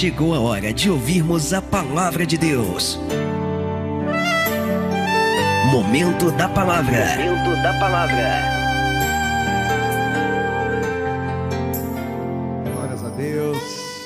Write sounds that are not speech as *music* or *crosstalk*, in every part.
chegou a hora de ouvirmos a palavra de Deus. Momento da palavra. Momento da palavra. Glórias a Deus.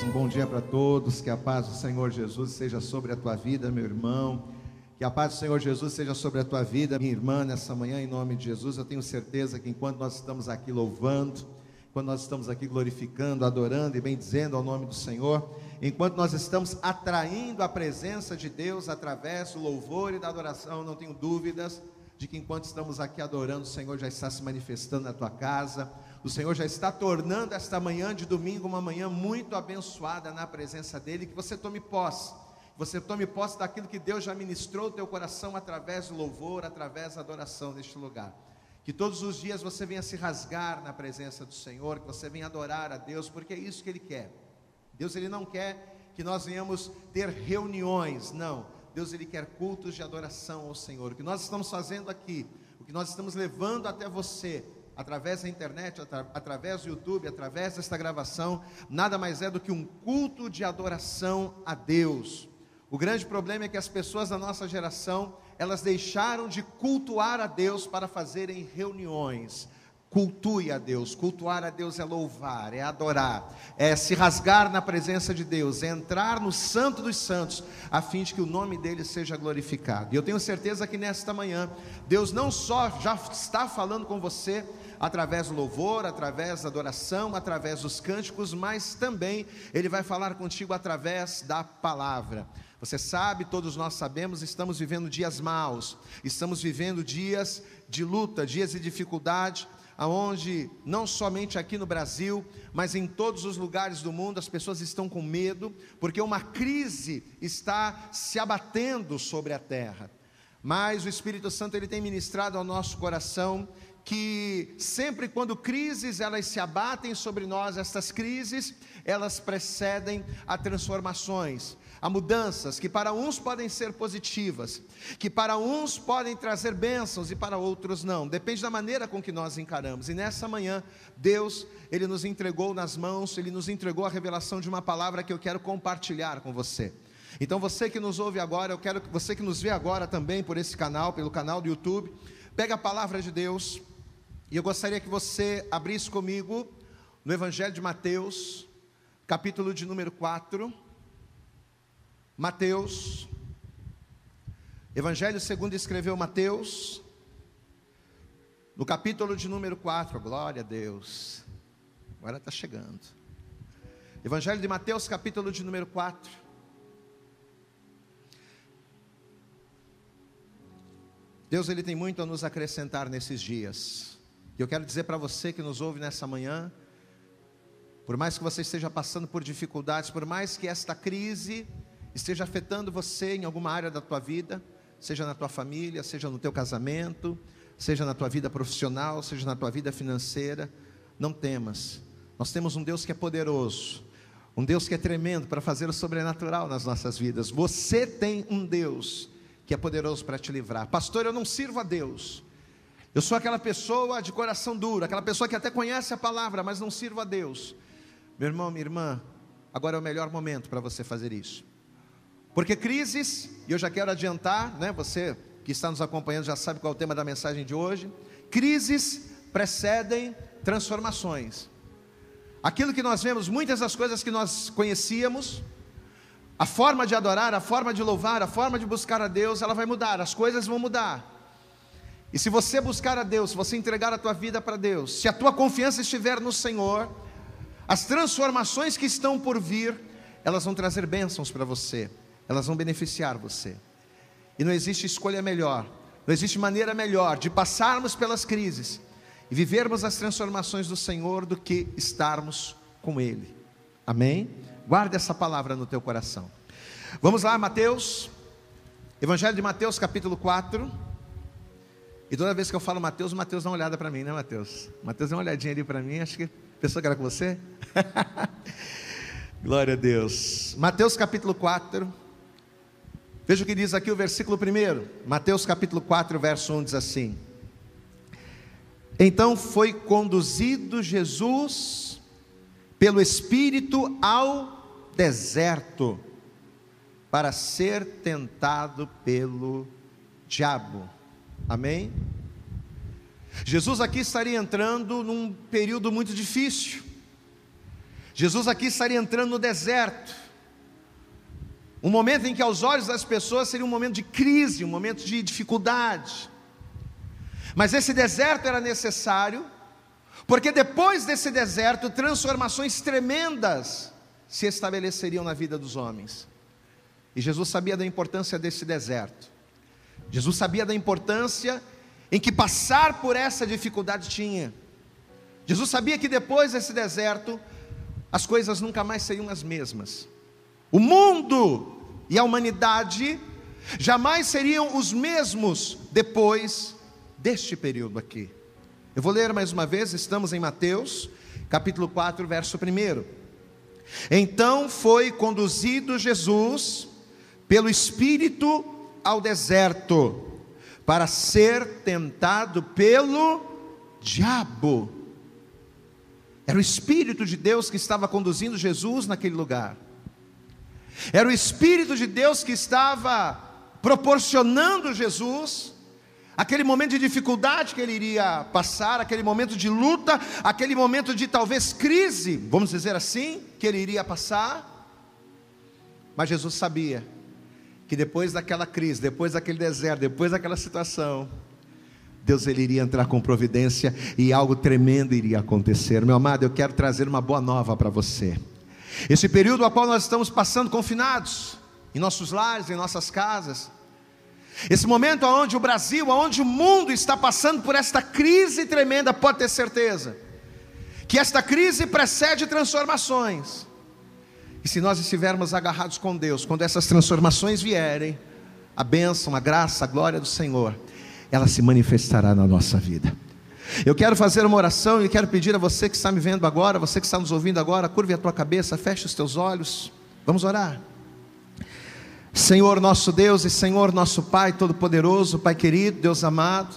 Um bom dia para todos. Que a paz do Senhor Jesus seja sobre a tua vida, meu irmão. Que a paz do Senhor Jesus seja sobre a tua vida, minha irmã, nessa manhã, em nome de Jesus. Eu tenho certeza que enquanto nós estamos aqui louvando, quando nós estamos aqui glorificando, adorando e bendizendo ao nome do Senhor, enquanto nós estamos atraindo a presença de Deus através do louvor e da adoração, não tenho dúvidas de que enquanto estamos aqui adorando, o Senhor já está se manifestando na tua casa, o Senhor já está tornando esta manhã de domingo uma manhã muito abençoada na presença dEle, que você tome posse, você tome posse daquilo que Deus já ministrou no teu coração através do louvor, através da adoração neste lugar. Que todos os dias você venha se rasgar na presença do Senhor, que você venha adorar a Deus, porque é isso que Ele quer. Deus ele não quer que nós venhamos ter reuniões, não. Deus ele quer cultos de adoração ao Senhor. O que nós estamos fazendo aqui, o que nós estamos levando até você, através da internet, atra através do YouTube, através desta gravação, nada mais é do que um culto de adoração a Deus. O grande problema é que as pessoas da nossa geração, elas deixaram de cultuar a Deus para fazerem reuniões. Cultue a Deus, cultuar a Deus é louvar, é adorar, é se rasgar na presença de Deus, é entrar no Santo dos Santos, a fim de que o nome dele seja glorificado. E eu tenho certeza que nesta manhã, Deus não só já está falando com você, através do louvor, através da adoração, através dos cânticos, mas também Ele vai falar contigo através da palavra. Você sabe, todos nós sabemos, estamos vivendo dias maus, estamos vivendo dias de luta, dias de dificuldade, aonde não somente aqui no Brasil, mas em todos os lugares do mundo as pessoas estão com medo, porque uma crise está se abatendo sobre a terra. Mas o Espírito Santo ele tem ministrado ao nosso coração que sempre quando crises elas se abatem sobre nós, estas crises, elas precedem a transformações, a mudanças que para uns podem ser positivas, que para uns podem trazer bênçãos e para outros não. Depende da maneira com que nós encaramos. E nessa manhã, Deus, ele nos entregou nas mãos, ele nos entregou a revelação de uma palavra que eu quero compartilhar com você. Então você que nos ouve agora, eu quero que você que nos vê agora também por esse canal, pelo canal do YouTube, pega a palavra de Deus, e eu gostaria que você abrisse comigo no Evangelho de Mateus, capítulo de número 4. Mateus, Evangelho segundo escreveu Mateus, no capítulo de número 4, glória a Deus, agora está chegando. Evangelho de Mateus, capítulo de número 4. Deus ele tem muito a nos acrescentar nesses dias. E eu quero dizer para você que nos ouve nessa manhã, por mais que você esteja passando por dificuldades, por mais que esta crise esteja afetando você em alguma área da tua vida, seja na tua família, seja no teu casamento, seja na tua vida profissional, seja na tua vida financeira, não temas. Nós temos um Deus que é poderoso, um Deus que é tremendo para fazer o sobrenatural nas nossas vidas. Você tem um Deus que é poderoso para te livrar. Pastor, eu não sirvo a Deus. Eu sou aquela pessoa de coração duro, aquela pessoa que até conhece a palavra, mas não sirvo a Deus. Meu irmão, minha irmã, agora é o melhor momento para você fazer isso. Porque crises, e eu já quero adiantar, né, você que está nos acompanhando já sabe qual é o tema da mensagem de hoje. Crises precedem transformações. Aquilo que nós vemos, muitas das coisas que nós conhecíamos, a forma de adorar, a forma de louvar, a forma de buscar a Deus, ela vai mudar, as coisas vão mudar. E se você buscar a Deus, se você entregar a tua vida para Deus, se a tua confiança estiver no Senhor, as transformações que estão por vir, elas vão trazer bênçãos para você, elas vão beneficiar você. E não existe escolha melhor, não existe maneira melhor de passarmos pelas crises e vivermos as transformações do Senhor do que estarmos com Ele. Amém? Guarde essa palavra no teu coração. Vamos lá, Mateus, Evangelho de Mateus, capítulo 4. E toda vez que eu falo Mateus, o Mateus dá uma olhada para mim, né, Mateus? Mateus dá uma olhadinha ali para mim, acho que pensou que era com você. *laughs* Glória a Deus. Mateus capítulo 4. Veja o que diz aqui o versículo 1. Mateus capítulo 4, verso 1 diz assim: Então foi conduzido Jesus pelo Espírito ao deserto para ser tentado pelo diabo. Amém? Jesus aqui estaria entrando num período muito difícil. Jesus aqui estaria entrando no deserto. Um momento em que aos olhos das pessoas seria um momento de crise, um momento de dificuldade. Mas esse deserto era necessário, porque depois desse deserto, transformações tremendas se estabeleceriam na vida dos homens. E Jesus sabia da importância desse deserto. Jesus sabia da importância em que passar por essa dificuldade tinha. Jesus sabia que depois desse deserto, as coisas nunca mais seriam as mesmas. O mundo e a humanidade jamais seriam os mesmos depois deste período aqui. Eu vou ler mais uma vez, estamos em Mateus, capítulo 4, verso 1. Então foi conduzido Jesus pelo Espírito ao deserto para ser tentado pelo diabo. Era o Espírito de Deus que estava conduzindo Jesus naquele lugar. Era o Espírito de Deus que estava proporcionando Jesus aquele momento de dificuldade que ele iria passar, aquele momento de luta, aquele momento de talvez crise, vamos dizer assim, que ele iria passar. Mas Jesus sabia que depois daquela crise, depois daquele deserto, depois daquela situação, Deus ele iria entrar com providência e algo tremendo iria acontecer. Meu amado, eu quero trazer uma boa nova para você. Esse período ao qual nós estamos passando confinados, em nossos lares, em nossas casas, esse momento onde o Brasil, onde o mundo está passando por esta crise tremenda, pode ter certeza, que esta crise precede transformações. E se nós estivermos agarrados com Deus, quando essas transformações vierem, a bênção, a graça, a glória do Senhor, ela se manifestará na nossa vida. Eu quero fazer uma oração e quero pedir a você que está me vendo agora, você que está nos ouvindo agora, curve a tua cabeça, feche os teus olhos. Vamos orar. Senhor nosso Deus e Senhor nosso Pai Todo-Poderoso, Pai querido, Deus amado,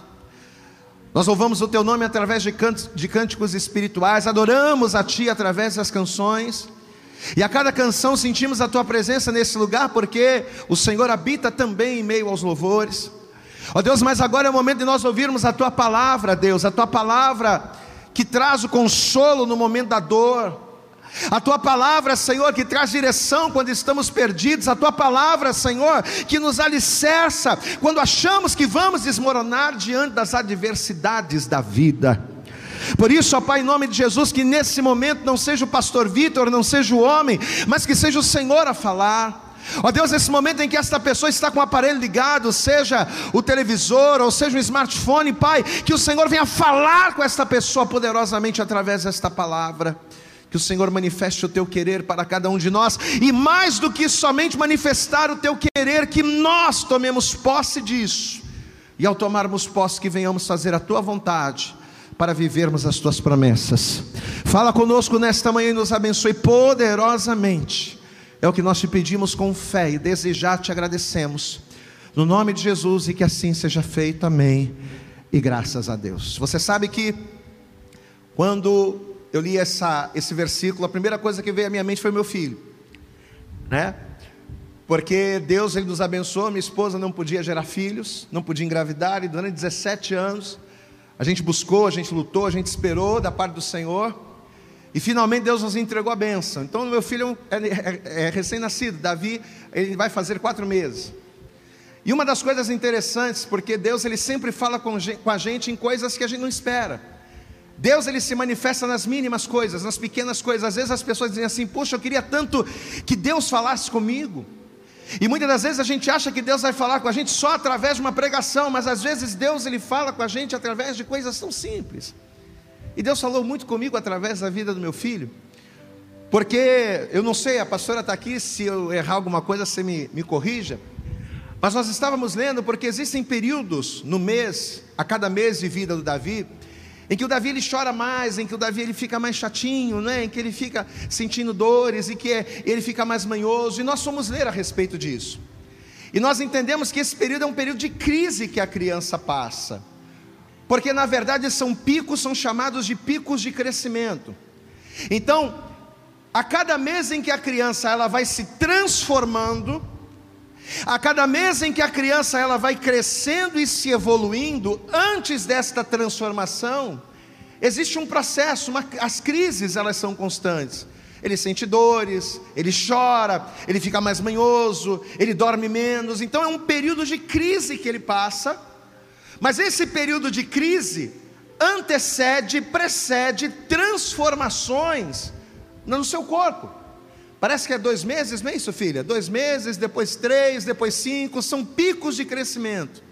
nós louvamos o Teu nome através de, de cânticos espirituais, adoramos a Ti através das canções, e a cada canção sentimos a tua presença nesse lugar, porque o Senhor habita também em meio aos louvores. Ó oh Deus, mas agora é o momento de nós ouvirmos a tua palavra, Deus, a tua palavra que traz o consolo no momento da dor. A tua palavra, Senhor, que traz direção quando estamos perdidos, a tua palavra, Senhor, que nos alicerça quando achamos que vamos desmoronar diante das adversidades da vida. Por isso, ó Pai, em nome de Jesus, que nesse momento não seja o pastor Vitor, não seja o homem, mas que seja o Senhor a falar. Ó Deus, nesse momento em que esta pessoa está com o aparelho ligado, seja o televisor ou seja o smartphone, Pai, que o Senhor venha falar com esta pessoa poderosamente através desta palavra. Que o Senhor manifeste o teu querer para cada um de nós, e mais do que somente manifestar o teu querer, que nós tomemos posse disso, e ao tomarmos posse, que venhamos fazer a tua vontade, para vivermos as tuas promessas. Fala conosco nesta manhã e nos abençoe poderosamente. É o que nós te pedimos com fé e desejar te agradecemos. No nome de Jesus e que assim seja feito. Amém. E graças a Deus. Você sabe que quando eu li essa, esse versículo, a primeira coisa que veio à minha mente foi meu filho, né? Porque Deus ele nos abençoou, minha esposa não podia gerar filhos, não podia engravidar, e durante 17 anos a gente buscou, a gente lutou, a gente esperou da parte do Senhor. E finalmente Deus nos entregou a bênção. Então, meu filho é, é, é recém-nascido, Davi, ele vai fazer quatro meses. E uma das coisas interessantes, porque Deus ele sempre fala com, com a gente em coisas que a gente não espera. Deus ele se manifesta nas mínimas coisas, nas pequenas coisas. Às vezes as pessoas dizem assim: Poxa, eu queria tanto que Deus falasse comigo. E muitas das vezes a gente acha que Deus vai falar com a gente só através de uma pregação, mas às vezes Deus ele fala com a gente através de coisas tão simples. E Deus falou muito comigo através da vida do meu filho, porque eu não sei, a pastora está aqui, se eu errar alguma coisa, você me, me corrija. Mas nós estávamos lendo, porque existem períodos no mês, a cada mês de vida do Davi, em que o Davi ele chora mais, em que o Davi ele fica mais chatinho, né? em que ele fica sentindo dores, e que ele fica mais manhoso, e nós fomos ler a respeito disso. E nós entendemos que esse período é um período de crise que a criança passa, porque na verdade são picos, são chamados de picos de crescimento. Então, a cada mês em que a criança ela vai se transformando, a cada mês em que a criança ela vai crescendo e se evoluindo, antes desta transformação, existe um processo, uma, as crises elas são constantes. Ele sente dores, ele chora, ele fica mais manhoso, ele dorme menos. Então é um período de crise que ele passa. Mas esse período de crise antecede, precede transformações no seu corpo. Parece que é dois meses, não é isso, filha? Dois meses, depois três, depois cinco, são picos de crescimento.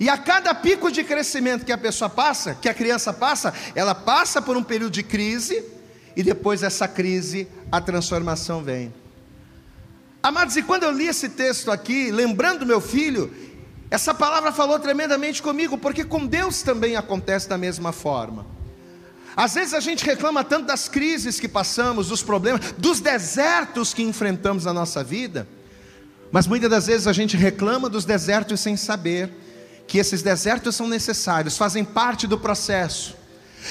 E a cada pico de crescimento que a pessoa passa, que a criança passa, ela passa por um período de crise, e depois dessa crise, a transformação vem. Amados, e quando eu li esse texto aqui, lembrando meu filho, essa palavra falou tremendamente comigo, porque com Deus também acontece da mesma forma. Às vezes a gente reclama tanto das crises que passamos, dos problemas, dos desertos que enfrentamos na nossa vida, mas muitas das vezes a gente reclama dos desertos sem saber que esses desertos são necessários, fazem parte do processo.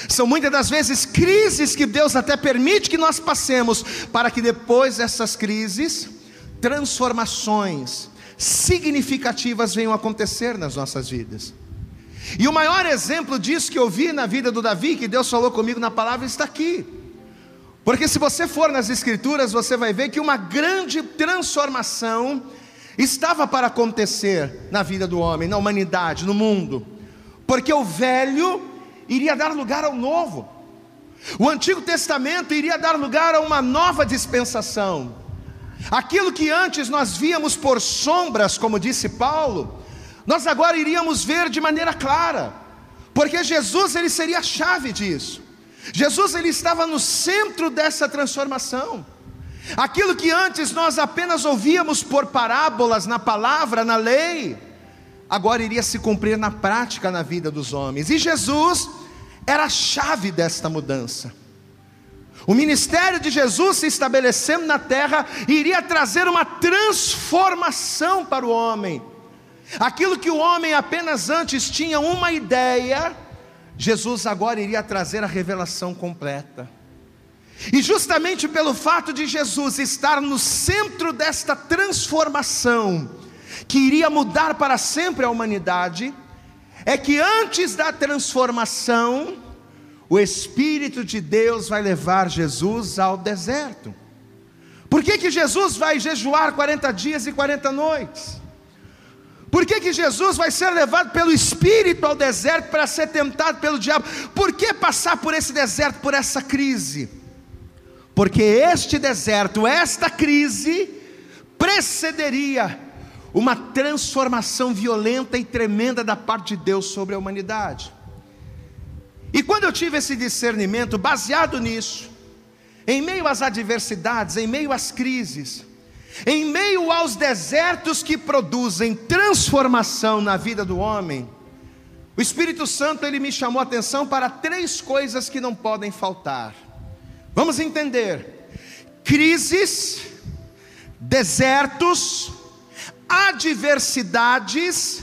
São muitas das vezes crises que Deus até permite que nós passemos, para que depois dessas crises, transformações significativas venham acontecer nas nossas vidas. E o maior exemplo disso que eu vi na vida do Davi, que Deus falou comigo na palavra, está aqui. Porque se você for nas Escrituras, você vai ver que uma grande transformação estava para acontecer na vida do homem, na humanidade, no mundo. Porque o velho iria dar lugar ao novo. O Antigo Testamento iria dar lugar a uma nova dispensação. Aquilo que antes nós víamos por sombras, como disse Paulo, nós agora iríamos ver de maneira clara, porque Jesus ele seria a chave disso. Jesus ele estava no centro dessa transformação. Aquilo que antes nós apenas ouvíamos por parábolas na palavra, na lei, agora iria se cumprir na prática na vida dos homens. E Jesus era a chave desta mudança. O ministério de Jesus se estabelecendo na terra iria trazer uma transformação para o homem. Aquilo que o homem apenas antes tinha uma ideia, Jesus agora iria trazer a revelação completa. E justamente pelo fato de Jesus estar no centro desta transformação, que iria mudar para sempre a humanidade, é que antes da transformação, o Espírito de Deus vai levar Jesus ao deserto. Por que, que Jesus vai jejuar 40 dias e 40 noites? Por que, que Jesus vai ser levado pelo Espírito ao deserto para ser tentado pelo diabo? Por que passar por esse deserto, por essa crise? Porque este deserto, esta crise, precederia uma transformação violenta e tremenda da parte de Deus sobre a humanidade. E quando eu tive esse discernimento, baseado nisso, em meio às adversidades, em meio às crises, em meio aos desertos que produzem transformação na vida do homem, o Espírito Santo ele me chamou a atenção para três coisas que não podem faltar. Vamos entender: crises, desertos, adversidades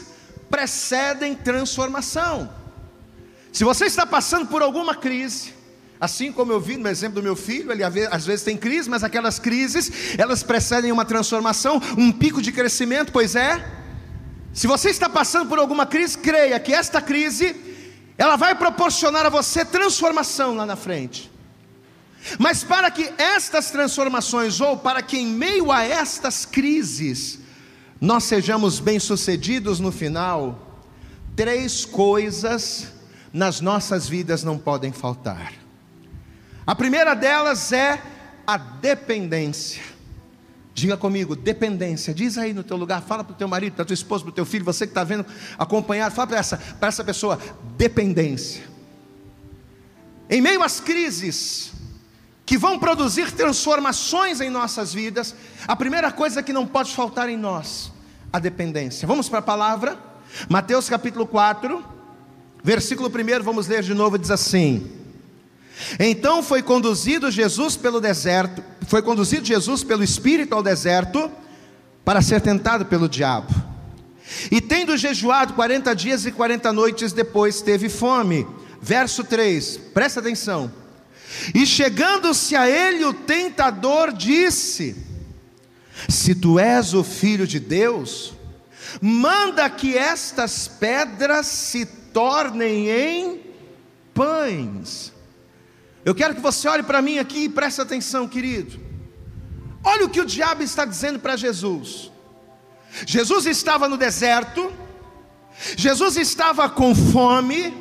precedem transformação. Se você está passando por alguma crise, assim como eu vi no exemplo do meu filho, ele às vezes tem crise, mas aquelas crises, elas precedem uma transformação, um pico de crescimento, pois é. Se você está passando por alguma crise, creia que esta crise, ela vai proporcionar a você transformação lá na frente. Mas para que estas transformações, ou para que em meio a estas crises, nós sejamos bem-sucedidos no final, três coisas nas nossas vidas não podem faltar. A primeira delas é a dependência. Diga comigo, dependência. Diz aí no teu lugar, fala para o teu marido, para a tua esposa, para o teu filho, você que está vendo, acompanhar, fala para essa, essa pessoa, dependência. Em meio às crises, que vão produzir transformações em nossas vidas, a primeira coisa que não pode faltar em nós, a dependência. Vamos para a palavra? Mateus capítulo 4, versículo 1, vamos ler de novo, diz assim: Então foi conduzido Jesus pelo deserto, foi conduzido Jesus pelo Espírito ao deserto para ser tentado pelo diabo. E tendo jejuado 40 dias e 40 noites depois, teve fome. Verso 3, presta atenção. E chegando-se a ele, o tentador disse: Se tu és o filho de Deus, manda que estas pedras se tornem em pães. Eu quero que você olhe para mim aqui e preste atenção, querido. Olha o que o diabo está dizendo para Jesus. Jesus estava no deserto, Jesus estava com fome,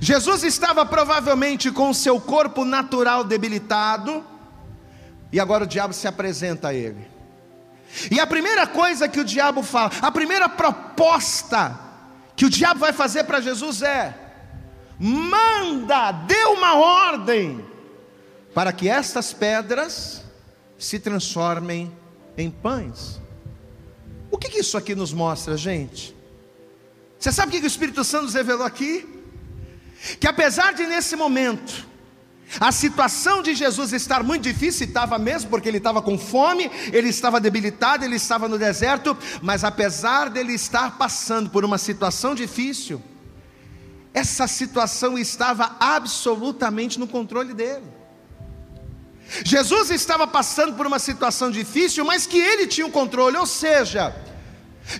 Jesus estava provavelmente com o seu corpo natural debilitado, e agora o diabo se apresenta a ele. E a primeira coisa que o diabo fala, a primeira proposta que o diabo vai fazer para Jesus é: manda, dê uma ordem, para que estas pedras se transformem em pães. O que, que isso aqui nos mostra, gente? Você sabe o que, que o Espírito Santo nos revelou aqui? Que apesar de nesse momento, a situação de Jesus estar muito difícil, estava mesmo, porque ele estava com fome, ele estava debilitado, ele estava no deserto, mas apesar dele estar passando por uma situação difícil, essa situação estava absolutamente no controle dele. Jesus estava passando por uma situação difícil, mas que ele tinha o controle, ou seja,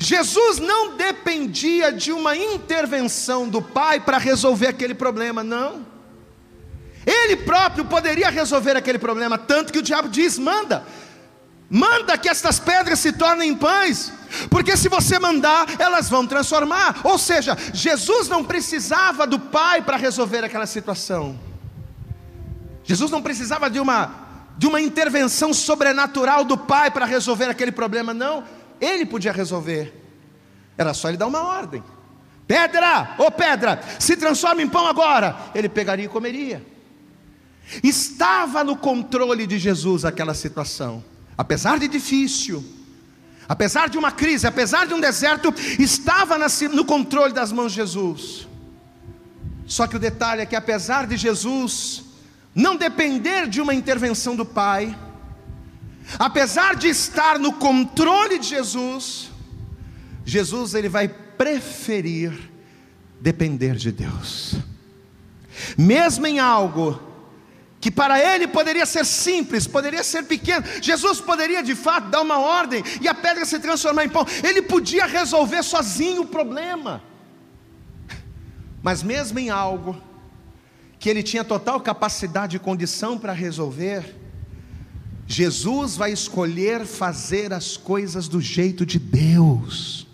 Jesus não dependia de uma intervenção do Pai para resolver aquele problema, não. Ele próprio poderia resolver aquele problema, tanto que o diabo diz: manda, manda que estas pedras se tornem pães, porque se você mandar, elas vão transformar. Ou seja, Jesus não precisava do Pai para resolver aquela situação. Jesus não precisava de uma de uma intervenção sobrenatural do Pai para resolver aquele problema, não. Ele podia resolver. Era só ele dar uma ordem. Pedra, ô oh pedra, se transforma em pão agora. Ele pegaria e comeria. Estava no controle de Jesus aquela situação, apesar de difícil, apesar de uma crise, apesar de um deserto, estava no controle das mãos de Jesus. Só que o detalhe é que, apesar de Jesus não depender de uma intervenção do Pai, apesar de estar no controle de Jesus, Jesus ele vai preferir depender de Deus, mesmo em algo que para ele poderia ser simples, poderia ser pequeno. Jesus poderia de fato dar uma ordem e a pedra se transformar em pão. Ele podia resolver sozinho o problema. Mas mesmo em algo que ele tinha total capacidade e condição para resolver, Jesus vai escolher fazer as coisas do jeito de Deus.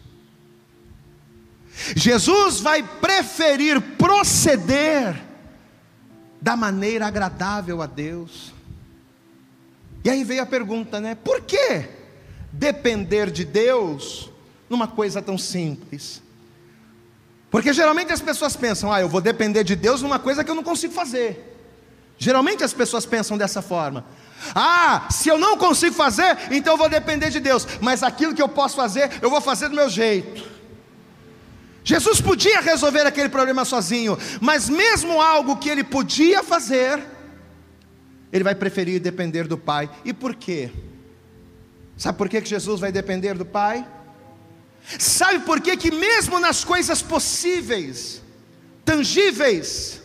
Jesus vai preferir proceder da maneira agradável a Deus. E aí veio a pergunta, né? Por que depender de Deus numa coisa tão simples? Porque geralmente as pessoas pensam, ah, eu vou depender de Deus numa coisa que eu não consigo fazer. Geralmente as pessoas pensam dessa forma. Ah, se eu não consigo fazer, então eu vou depender de Deus. Mas aquilo que eu posso fazer, eu vou fazer do meu jeito. Jesus podia resolver aquele problema sozinho, mas mesmo algo que ele podia fazer, ele vai preferir depender do Pai. E por quê? Sabe por que Jesus vai depender do Pai? Sabe por que, que mesmo nas coisas possíveis, tangíveis,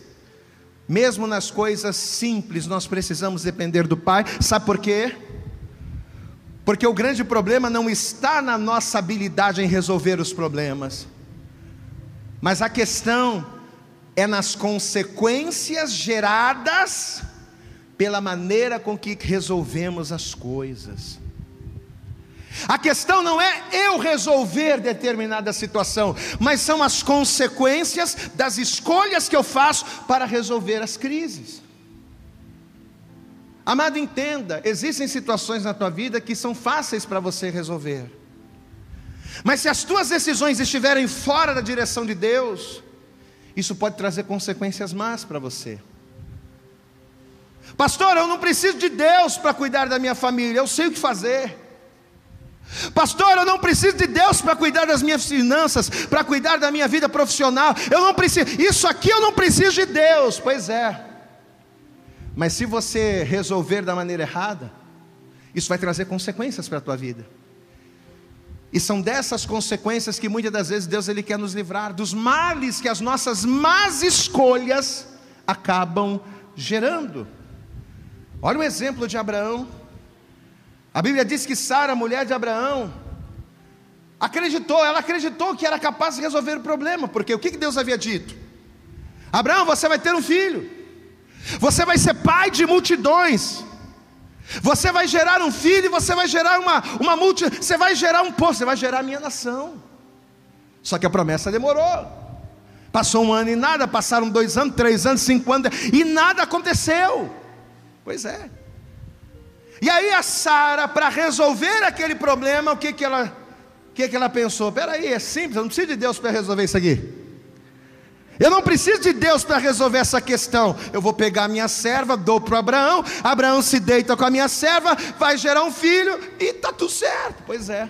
mesmo nas coisas simples, nós precisamos depender do Pai? Sabe por quê? Porque o grande problema não está na nossa habilidade em resolver os problemas mas a questão é nas consequências geradas pela maneira com que resolvemos as coisas. A questão não é eu resolver determinada situação, mas são as consequências das escolhas que eu faço para resolver as crises. Amado, entenda: existem situações na tua vida que são fáceis para você resolver. Mas se as tuas decisões estiverem fora da direção de Deus, isso pode trazer consequências más para você. Pastor, eu não preciso de Deus para cuidar da minha família, eu sei o que fazer. Pastor, eu não preciso de Deus para cuidar das minhas finanças, para cuidar da minha vida profissional. Eu não preciso, isso aqui eu não preciso de Deus. Pois é. Mas se você resolver da maneira errada, isso vai trazer consequências para a tua vida. E são dessas consequências que muitas das vezes Deus ele quer nos livrar dos males que as nossas más escolhas acabam gerando. Olha o exemplo de Abraão. A Bíblia diz que Sara, mulher de Abraão, acreditou, ela acreditou que era capaz de resolver o problema, porque o que Deus havia dito? Abraão, você vai ter um filho, você vai ser pai de multidões, você vai gerar um filho você vai gerar uma, uma multi, você vai gerar um povo, você vai gerar a minha nação. Só que a promessa demorou. Passou um ano e nada, passaram dois anos, três anos, cinco anos, e nada aconteceu. Pois é. E aí a Sara, para resolver aquele problema, o que, que ela o que, que ela pensou? Peraí, é simples, eu não preciso de Deus para resolver isso aqui. Eu não preciso de Deus para resolver essa questão. Eu vou pegar a minha serva, dou para Abraão, Abraão se deita com a minha serva, vai gerar um filho e está tudo certo. Pois é.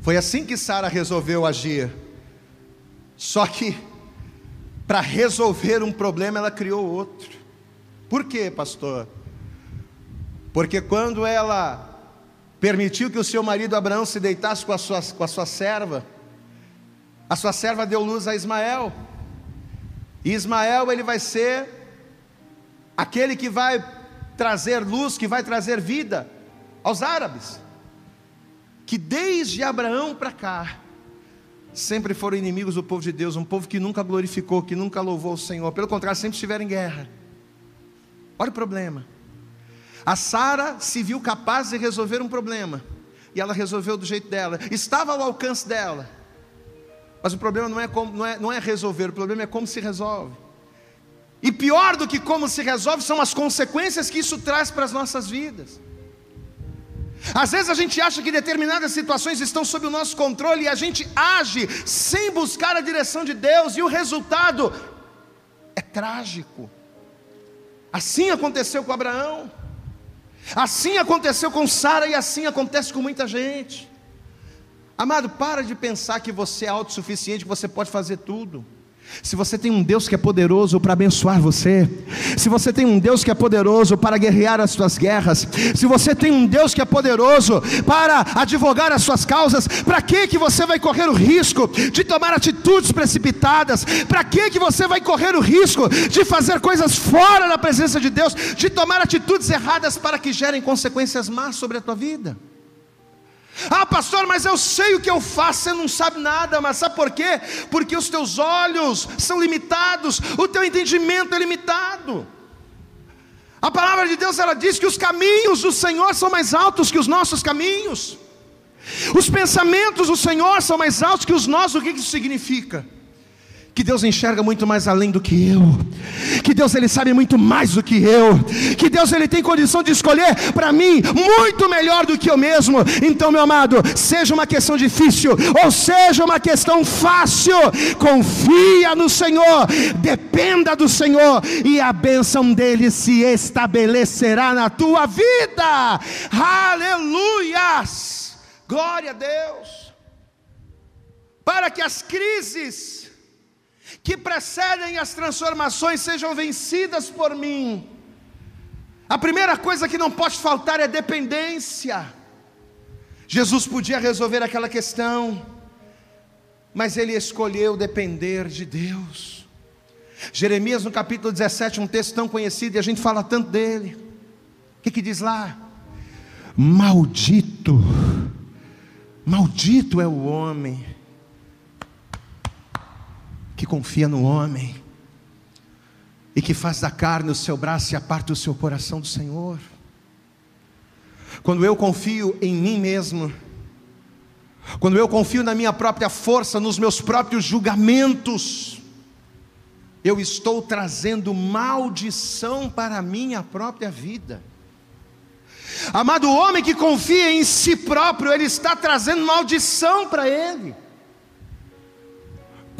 Foi assim que Sara resolveu agir. Só que, para resolver um problema, ela criou outro. Por quê, pastor? Porque quando ela permitiu que o seu marido Abraão se deitasse com a sua, com a sua serva, a sua serva deu luz a Ismael. E Ismael ele vai ser aquele que vai trazer luz, que vai trazer vida aos árabes. Que desde Abraão para cá sempre foram inimigos do povo de Deus, um povo que nunca glorificou, que nunca louvou o Senhor, pelo contrário, sempre estiveram em guerra. Olha o problema. A Sara se viu capaz de resolver um problema, e ela resolveu do jeito dela, estava ao alcance dela. Mas o problema não é, como, não, é, não é resolver, o problema é como se resolve. E pior do que como se resolve são as consequências que isso traz para as nossas vidas. Às vezes a gente acha que determinadas situações estão sob o nosso controle e a gente age sem buscar a direção de Deus, e o resultado é trágico. Assim aconteceu com Abraão, assim aconteceu com Sara e assim acontece com muita gente. Amado, para de pensar que você é autossuficiente, que você pode fazer tudo. Se você tem um Deus que é poderoso para abençoar você, se você tem um Deus que é poderoso para guerrear as suas guerras, se você tem um Deus que é poderoso para advogar as suas causas, para que que você vai correr o risco de tomar atitudes precipitadas? Para que que você vai correr o risco de fazer coisas fora da presença de Deus, de tomar atitudes erradas para que gerem consequências más sobre a tua vida? Ah, pastor, mas eu sei o que eu faço, você não sabe nada, mas sabe por quê? Porque os teus olhos são limitados, o teu entendimento é limitado. A palavra de Deus ela diz que os caminhos do Senhor são mais altos que os nossos caminhos. Os pensamentos do Senhor são mais altos que os nossos. O que isso significa? Que Deus enxerga muito mais além do que eu, que Deus ele sabe muito mais do que eu, que Deus ele tem condição de escolher para mim muito melhor do que eu mesmo. Então, meu amado, seja uma questão difícil ou seja uma questão fácil, confia no Senhor, dependa do Senhor e a bênção dele se estabelecerá na tua vida. Aleluias! Glória a Deus. Para que as crises que precedem as transformações sejam vencidas por mim. A primeira coisa que não pode faltar é dependência. Jesus podia resolver aquela questão, mas ele escolheu depender de Deus. Jeremias, no capítulo 17, um texto tão conhecido e a gente fala tanto dele. O que, que diz lá? Maldito, maldito é o homem que confia no homem e que faz da carne o seu braço e aparta o seu coração do Senhor. Quando eu confio em mim mesmo, quando eu confio na minha própria força, nos meus próprios julgamentos, eu estou trazendo maldição para a minha própria vida. Amado, o homem que confia em si próprio, ele está trazendo maldição para ele.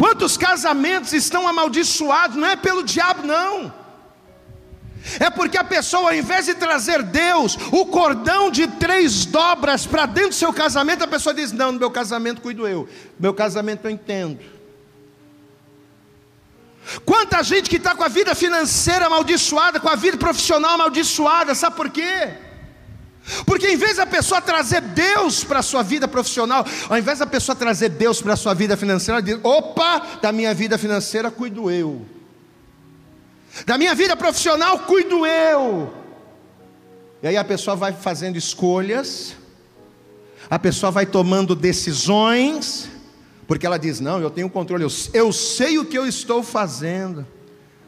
Quantos casamentos estão amaldiçoados? Não é pelo diabo, não. É porque a pessoa, ao invés de trazer Deus, o cordão de três dobras para dentro do seu casamento, a pessoa diz: Não, no meu casamento cuido eu, meu casamento eu entendo. Quanta gente que está com a vida financeira amaldiçoada, com a vida profissional amaldiçoada, sabe por quê? Porque em vez da pessoa trazer Deus para a sua vida profissional, ao invés da pessoa trazer Deus para a sua vida financeira, ela diz: opa, da minha vida financeira cuido eu. Da minha vida profissional cuido eu. E aí a pessoa vai fazendo escolhas, a pessoa vai tomando decisões, porque ela diz: Não, eu tenho controle, eu, eu sei o que eu estou fazendo.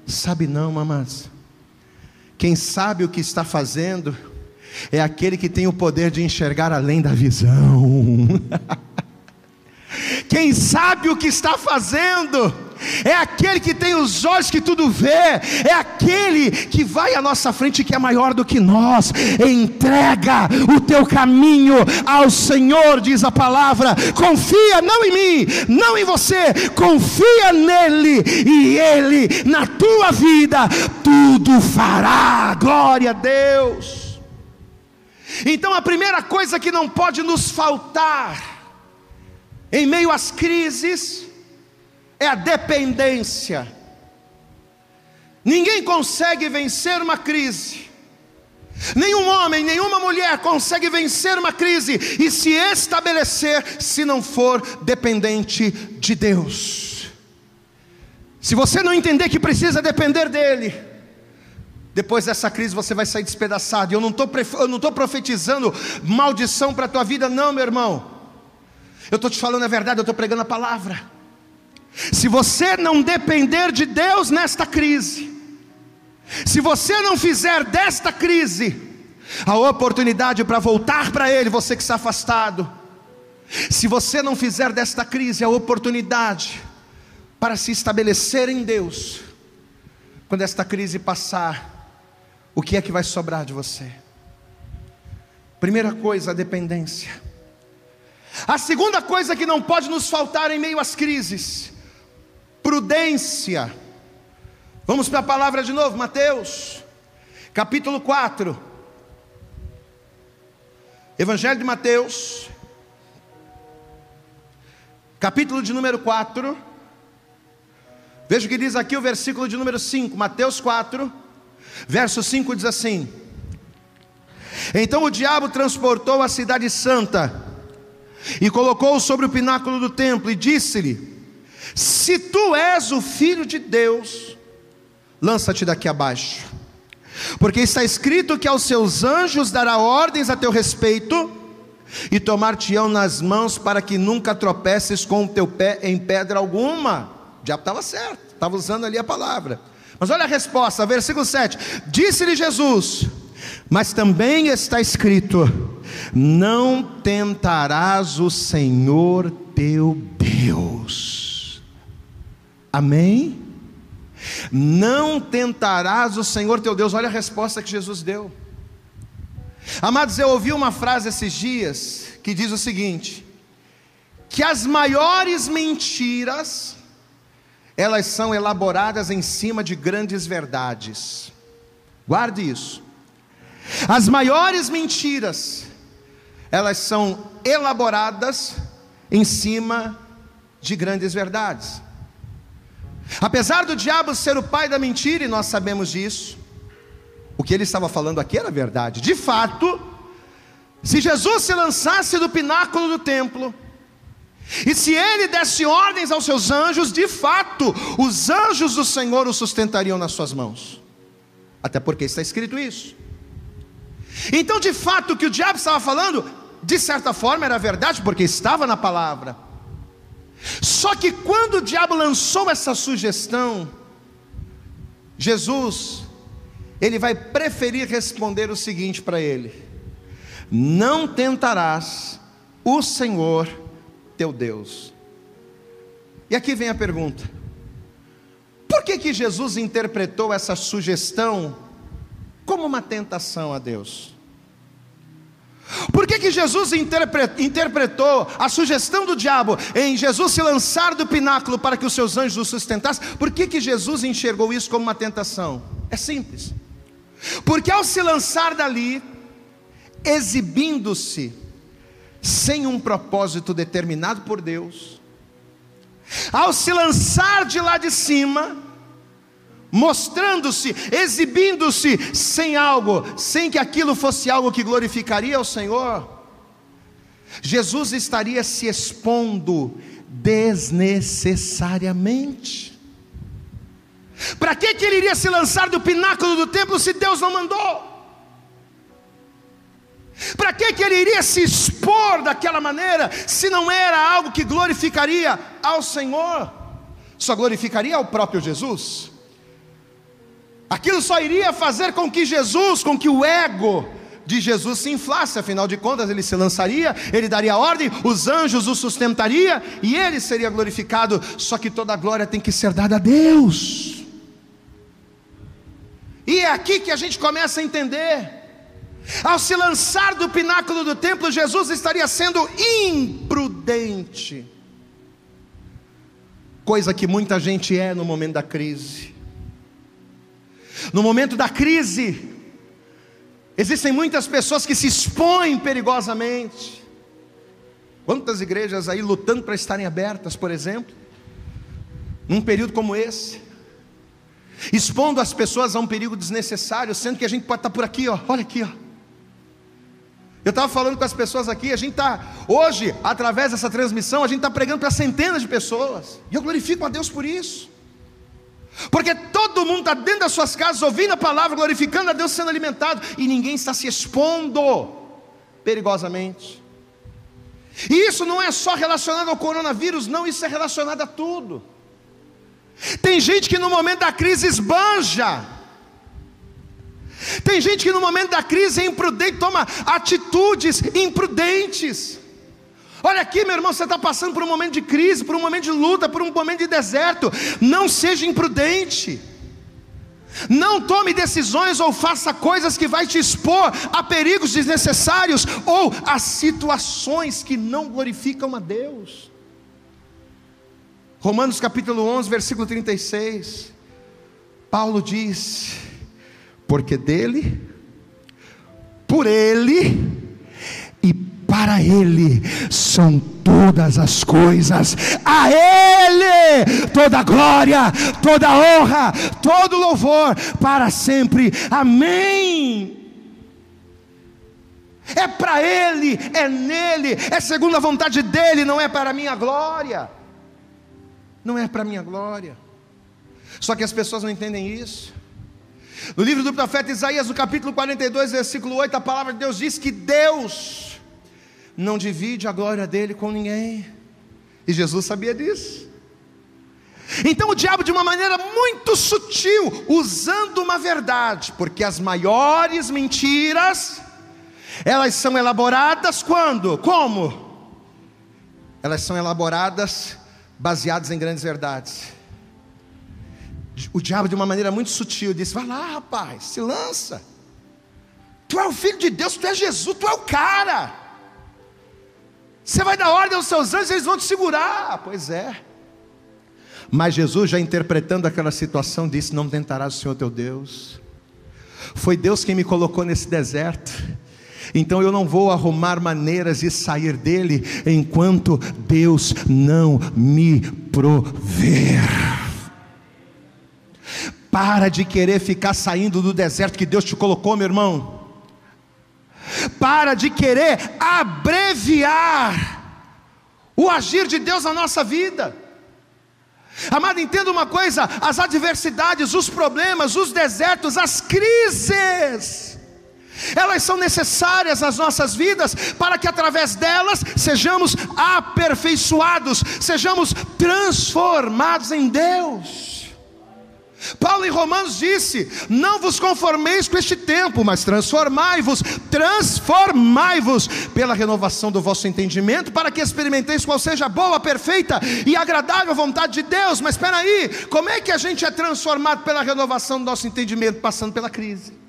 Sabe não, mamãs. Quem sabe o que está fazendo é aquele que tem o poder de enxergar além da visão. *laughs* Quem sabe o que está fazendo é aquele que tem os olhos que tudo vê, é aquele que vai à nossa frente que é maior do que nós. Entrega o teu caminho ao Senhor, diz a palavra. Confia não em mim, não em você, confia nele e ele na tua vida tudo fará. Glória a Deus. Então a primeira coisa que não pode nos faltar em meio às crises é a dependência. Ninguém consegue vencer uma crise. Nenhum homem, nenhuma mulher consegue vencer uma crise e se estabelecer se não for dependente de Deus. Se você não entender que precisa depender dEle, depois dessa crise você vai sair despedaçado. Eu não estou profetizando maldição para a tua vida, não, meu irmão. Eu estou te falando a verdade, eu estou pregando a palavra. Se você não depender de Deus nesta crise, se você não fizer desta crise a oportunidade para voltar para Ele, você que está afastado, se você não fizer desta crise a oportunidade para se estabelecer em Deus, quando esta crise passar, o que é que vai sobrar de você? Primeira coisa, a dependência. A segunda coisa que não pode nos faltar em meio às crises prudência. Vamos para a palavra de novo, Mateus, capítulo 4. Evangelho de Mateus, capítulo de número 4. Veja o que diz aqui o versículo de número 5, Mateus 4, verso 5 diz assim: Então o diabo transportou a cidade santa e colocou-o sobre o pináculo do templo e disse-lhe: se tu és o filho de Deus, lança-te daqui abaixo, porque está escrito que aos seus anjos dará ordens a teu respeito, e tomar-te-ão nas mãos para que nunca tropeces com o teu pé em pedra alguma. O diabo estava certo, estava usando ali a palavra. Mas olha a resposta, versículo 7: Disse-lhe Jesus, mas também está escrito: Não tentarás o Senhor teu Deus. Amém? Não tentarás o Senhor teu Deus. Olha a resposta que Jesus deu. Amados, eu ouvi uma frase esses dias que diz o seguinte: que as maiores mentiras elas são elaboradas em cima de grandes verdades. Guarde isso. As maiores mentiras elas são elaboradas em cima de grandes verdades. Apesar do diabo ser o pai da mentira, e nós sabemos disso, o que ele estava falando aqui era verdade. De fato, se Jesus se lançasse do pináculo do templo, e se ele desse ordens aos seus anjos, de fato, os anjos do Senhor o sustentariam nas suas mãos. Até porque está escrito isso. Então, de fato, o que o diabo estava falando, de certa forma era verdade, porque estava na palavra. Só que quando o diabo lançou essa sugestão, Jesus, ele vai preferir responder o seguinte para ele: Não tentarás o Senhor teu Deus. E aqui vem a pergunta: Por que que Jesus interpretou essa sugestão como uma tentação a Deus? Por que, que Jesus interpretou a sugestão do diabo em Jesus se lançar do pináculo para que os seus anjos o sustentassem? Por que, que Jesus enxergou isso como uma tentação? É simples. Porque ao se lançar dali, exibindo-se sem um propósito determinado por Deus, ao se lançar de lá de cima, mostrando-se, exibindo-se sem algo, sem que aquilo fosse algo que glorificaria ao Senhor, Jesus estaria se expondo desnecessariamente. Para que, que ele iria se lançar do pináculo do templo se Deus não mandou? Para que, que ele iria se expor daquela maneira se não era algo que glorificaria ao Senhor? Só glorificaria ao próprio Jesus? Aquilo só iria fazer com que Jesus, com que o ego de Jesus se inflasse, afinal de contas ele se lançaria, ele daria ordem, os anjos o sustentaria e ele seria glorificado. Só que toda a glória tem que ser dada a Deus. E é aqui que a gente começa a entender. Ao se lançar do pináculo do templo, Jesus estaria sendo imprudente, coisa que muita gente é no momento da crise. No momento da crise, existem muitas pessoas que se expõem perigosamente. Quantas igrejas aí lutando para estarem abertas, por exemplo, num período como esse, expondo as pessoas a um perigo desnecessário, sendo que a gente pode estar por aqui, ó, olha aqui, ó. Eu estava falando com as pessoas aqui, a gente está, hoje, através dessa transmissão, a gente está pregando para centenas de pessoas, e eu glorifico a Deus por isso, porque todo mundo está dentro das suas casas, ouvindo a palavra, glorificando a Deus, sendo alimentado, e ninguém está se expondo perigosamente. E isso não é só relacionado ao coronavírus, não, isso é relacionado a tudo. Tem gente que no momento da crise esbanja, tem gente que no momento da crise é imprudente, toma atitudes imprudentes. Olha aqui, meu irmão, você está passando por um momento de crise, por um momento de luta, por um momento de deserto. Não seja imprudente. Não tome decisões ou faça coisas que vai te expor a perigos desnecessários ou a situações que não glorificam a Deus. Romanos capítulo 11, versículo 36. Paulo diz: porque dele, por ele e para ele são todas as coisas, a ele toda glória, toda honra, todo louvor para sempre. Amém. É para Ele, é nele, é segundo a vontade dEle, não é para a minha glória. Não é para a minha glória. Só que as pessoas não entendem isso. No livro do profeta Isaías, no capítulo 42, versículo 8, a palavra de Deus diz que Deus não divide a glória dele com ninguém. E Jesus sabia disso. Então o diabo, de uma maneira muito sutil, usando uma verdade, porque as maiores mentiras, elas são elaboradas quando? Como? Elas são elaboradas baseadas em grandes verdades o diabo, de uma maneira muito sutil, disse: Vai lá, rapaz, se lança. Tu é o filho de Deus, tu é Jesus, tu é o cara. Você vai dar ordem aos seus anjos, eles vão te segurar. Pois é. Mas Jesus, já interpretando aquela situação, disse: Não tentarás o Senhor teu Deus. Foi Deus quem me colocou nesse deserto. Então eu não vou arrumar maneiras de sair dele enquanto Deus não me prover. Para de querer ficar saindo do deserto que Deus te colocou, meu irmão. Para de querer abreviar o agir de Deus na nossa vida. Amado, entenda uma coisa: as adversidades, os problemas, os desertos, as crises, elas são necessárias nas nossas vidas para que através delas sejamos aperfeiçoados, sejamos transformados em Deus. Paulo em Romanos disse: Não vos conformeis com este tempo, mas transformai-vos, transformai-vos pela renovação do vosso entendimento, para que experimenteis qual seja a boa, perfeita e agradável vontade de Deus. Mas espera aí, como é que a gente é transformado pela renovação do nosso entendimento, passando pela crise?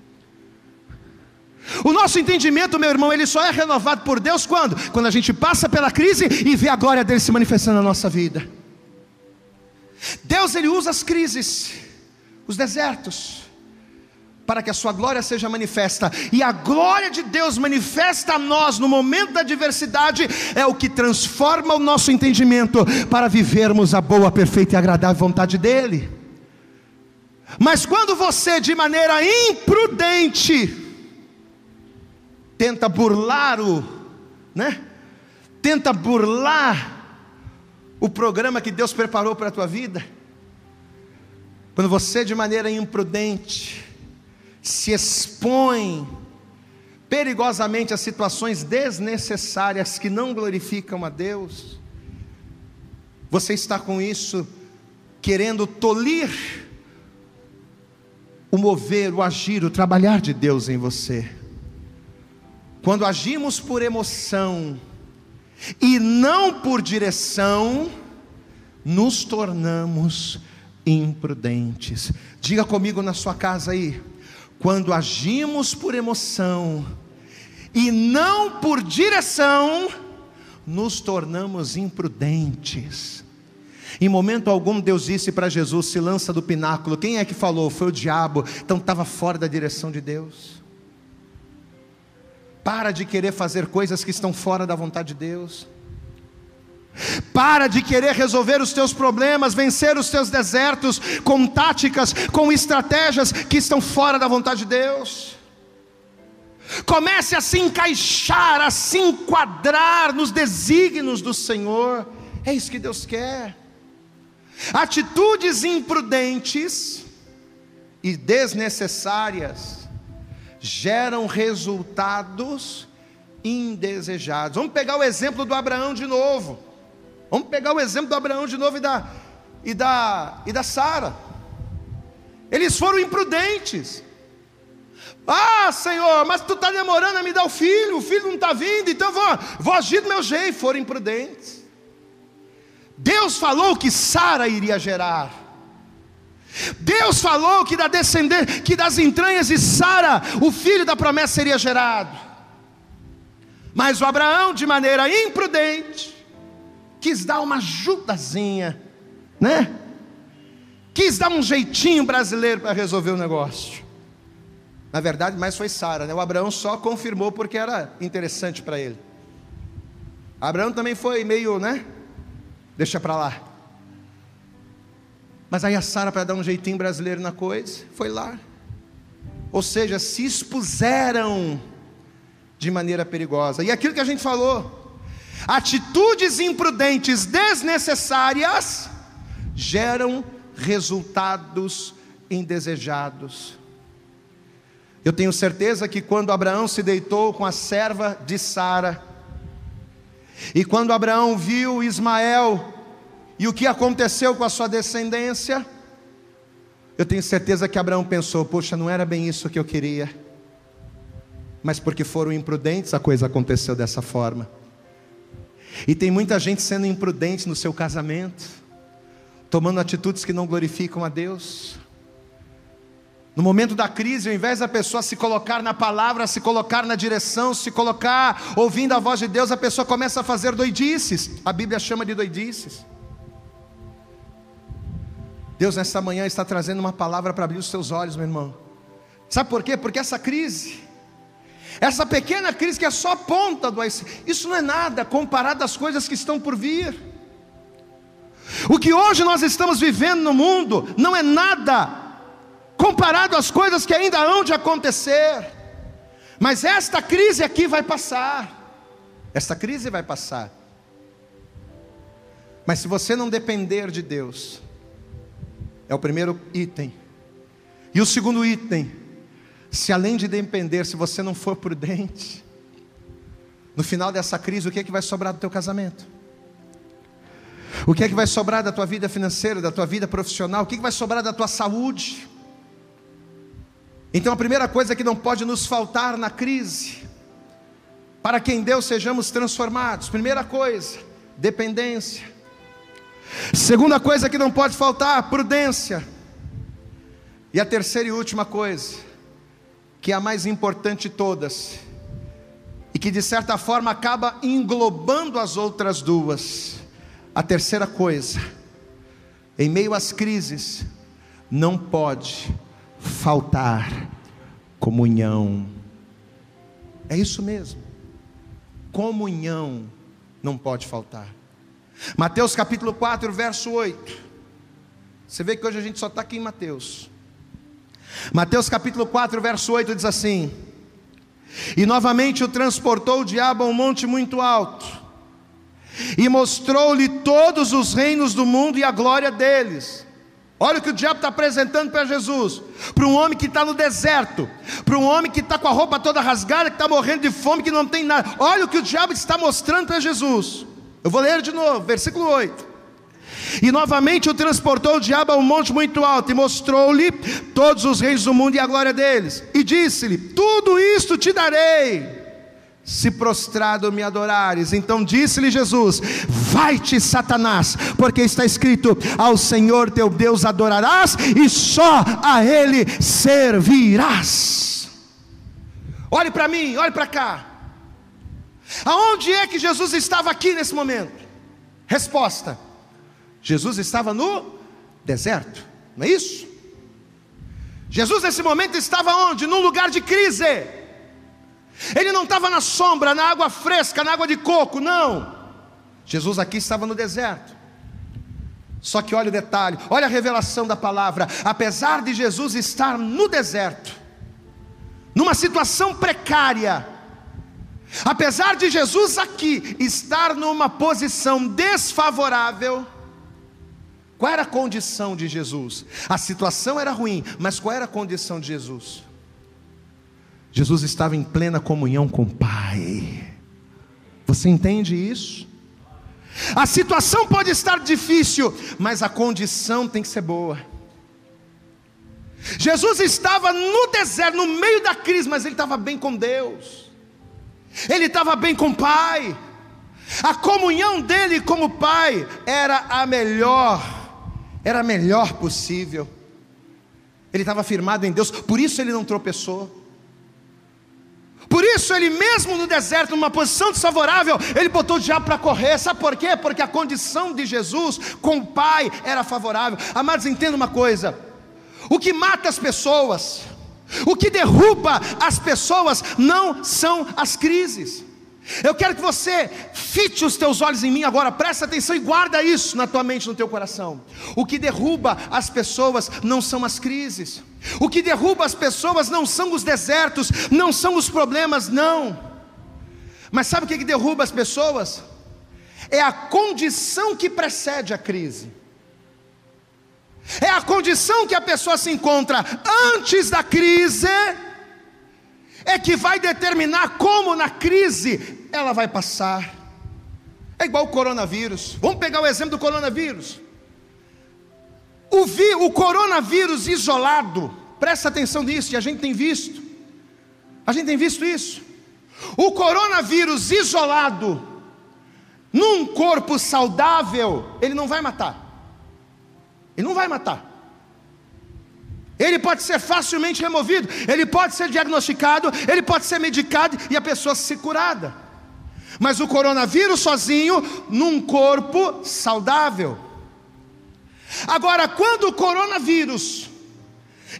O nosso entendimento, meu irmão, ele só é renovado por Deus quando? Quando a gente passa pela crise e vê a glória dele se manifestando na nossa vida. Deus ele usa as crises os desertos, para que a sua glória seja manifesta. E a glória de Deus manifesta a nós no momento da adversidade é o que transforma o nosso entendimento para vivermos a boa, perfeita e agradável vontade dele. Mas quando você de maneira imprudente tenta burlar o, né? Tenta burlar o programa que Deus preparou para a tua vida, Quando você, de maneira imprudente, se expõe perigosamente a situações desnecessárias que não glorificam a Deus, você está com isso querendo tolir o mover, o agir, o trabalhar de Deus em você. Quando agimos por emoção e não por direção, nos tornamos imprudentes. Diga comigo na sua casa aí. Quando agimos por emoção e não por direção, nos tornamos imprudentes. Em momento algum, Deus disse para Jesus: se lança do pináculo. Quem é que falou? Foi o diabo. Então estava fora da direção de Deus. Para de querer fazer coisas que estão fora da vontade de Deus. Para de querer resolver os teus problemas, vencer os teus desertos com táticas, com estratégias que estão fora da vontade de Deus. Comece a se encaixar, a se enquadrar nos desígnios do Senhor. É isso que Deus quer. Atitudes imprudentes e desnecessárias geram resultados indesejados. Vamos pegar o exemplo do Abraão de novo. Vamos pegar o exemplo do Abraão de novo e da e da e da Sara. Eles foram imprudentes. Ah, Senhor, mas tu está demorando a me dar o filho, o filho não está vindo, então vou, vou agir do meu jeito. Foram imprudentes. Deus falou que Sara iria gerar. Deus falou que da descendência, que das entranhas de Sara, o filho da promessa seria gerado. Mas o Abraão, de maneira imprudente, quis dar uma ajudazinha, né? Quis dar um jeitinho brasileiro para resolver o negócio. Na verdade, mais foi Sara, né? O Abraão só confirmou porque era interessante para ele. Abraão também foi meio, né? Deixa para lá. Mas aí a Sara, para dar um jeitinho brasileiro na coisa, foi lá. Ou seja, se expuseram de maneira perigosa. E aquilo que a gente falou, atitudes imprudentes desnecessárias geram resultados indesejados. Eu tenho certeza que quando Abraão se deitou com a serva de Sara, e quando Abraão viu Ismael e o que aconteceu com a sua descendência, eu tenho certeza que Abraão pensou: poxa, não era bem isso que eu queria. Mas porque foram imprudentes, a coisa aconteceu dessa forma. E tem muita gente sendo imprudente no seu casamento, tomando atitudes que não glorificam a Deus. No momento da crise, ao invés da pessoa se colocar na palavra, se colocar na direção, se colocar ouvindo a voz de Deus, a pessoa começa a fazer doidices. A Bíblia chama de doidices. Deus nessa manhã está trazendo uma palavra para abrir os seus olhos, meu irmão. Sabe por quê? Porque essa crise, essa pequena crise que é só ponta do isso não é nada comparado às coisas que estão por vir. O que hoje nós estamos vivendo no mundo não é nada comparado às coisas que ainda hão de acontecer. Mas esta crise aqui vai passar. Esta crise vai passar. Mas se você não depender de Deus, é o primeiro item. E o segundo item, se além de depender, se você não for prudente, no final dessa crise, o que é que vai sobrar do teu casamento? O que é que vai sobrar da tua vida financeira, da tua vida profissional? O que, é que vai sobrar da tua saúde? Então a primeira coisa que não pode nos faltar na crise, para que em Deus sejamos transformados, primeira coisa, dependência. Segunda coisa que não pode faltar, prudência. E a terceira e última coisa, que é a mais importante de todas, e que de certa forma acaba englobando as outras duas. A terceira coisa, em meio às crises, não pode faltar comunhão. É isso mesmo. Comunhão não pode faltar. Mateus capítulo 4, verso 8. Você vê que hoje a gente só está aqui em Mateus. Mateus capítulo 4, verso 8 diz assim: E novamente o transportou o diabo a um monte muito alto, e mostrou-lhe todos os reinos do mundo e a glória deles Olha o que o diabo está apresentando para Jesus, para um homem que está no deserto, para um homem que está com a roupa toda rasgada, que está morrendo de fome, que não tem nada. Olha o que o diabo está mostrando para Jesus. Eu vou ler de novo, versículo 8. E novamente o transportou o diabo a um monte muito alto e mostrou-lhe todos os reis do mundo e a glória deles. E disse-lhe: Tudo isto te darei se prostrado me adorares. Então disse-lhe Jesus: Vai-te, Satanás, porque está escrito: Ao Senhor teu Deus adorarás e só a Ele servirás. Olhe para mim, olhe para cá. Aonde é que Jesus estava aqui nesse momento? Resposta: Jesus estava no deserto, não é isso? Jesus nesse momento estava onde? Num lugar de crise. Ele não estava na sombra, na água fresca, na água de coco, não. Jesus aqui estava no deserto. Só que olha o detalhe, olha a revelação da palavra. Apesar de Jesus estar no deserto, numa situação precária, apesar de Jesus aqui estar numa posição desfavorável, qual era a condição de Jesus? A situação era ruim, mas qual era a condição de Jesus? Jesus estava em plena comunhão com o Pai. Você entende isso? A situação pode estar difícil, mas a condição tem que ser boa. Jesus estava no deserto, no meio da crise, mas ele estava bem com Deus, ele estava bem com o Pai, a comunhão dele com o Pai era a melhor, era a melhor possível. Ele estava firmado em Deus, por isso ele não tropeçou. Por isso, ele mesmo no deserto, numa posição desfavorável, ele botou o diabo para correr. Sabe por quê? Porque a condição de Jesus com o Pai era favorável. Amados, entenda uma coisa: o que mata as pessoas, o que derruba as pessoas, não são as crises. Eu quero que você fite os teus olhos em mim agora, presta atenção e guarda isso na tua mente, no teu coração. O que derruba as pessoas não são as crises. O que derruba as pessoas não são os desertos, não são os problemas, não. Mas sabe o que, que derruba as pessoas? É a condição que precede a crise. É a condição que a pessoa se encontra antes da crise é que vai determinar como na crise ela vai passar. É igual o coronavírus. Vamos pegar o exemplo do coronavírus. O, vi, o coronavírus isolado, presta atenção nisso, e a gente tem visto. A gente tem visto isso. O coronavírus isolado, num corpo saudável, ele não vai matar. Ele não vai matar. Ele pode ser facilmente removido, ele pode ser diagnosticado, ele pode ser medicado e a pessoa ser curada. Mas o coronavírus sozinho, num corpo saudável. Agora, quando o coronavírus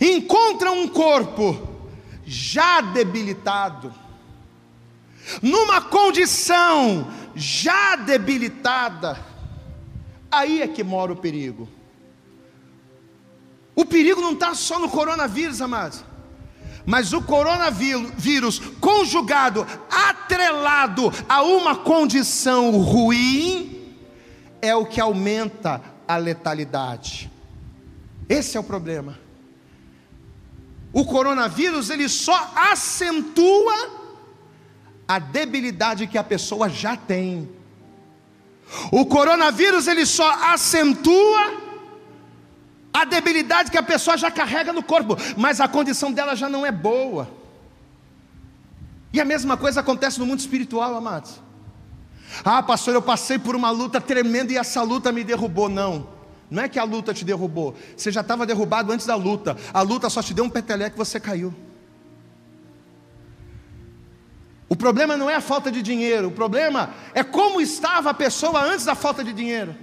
encontra um corpo já debilitado, numa condição já debilitada, aí é que mora o perigo. O perigo não está só no coronavírus, amados. Mas o coronavírus conjugado, atrelado a uma condição ruim, é o que aumenta a letalidade. Esse é o problema. O coronavírus ele só acentua a debilidade que a pessoa já tem. O coronavírus ele só acentua a debilidade que a pessoa já carrega no corpo, mas a condição dela já não é boa. E a mesma coisa acontece no mundo espiritual, amados. Ah, pastor, eu passei por uma luta tremenda e essa luta me derrubou. Não, não é que a luta te derrubou, você já estava derrubado antes da luta, a luta só te deu um peteleco e você caiu. O problema não é a falta de dinheiro, o problema é como estava a pessoa antes da falta de dinheiro.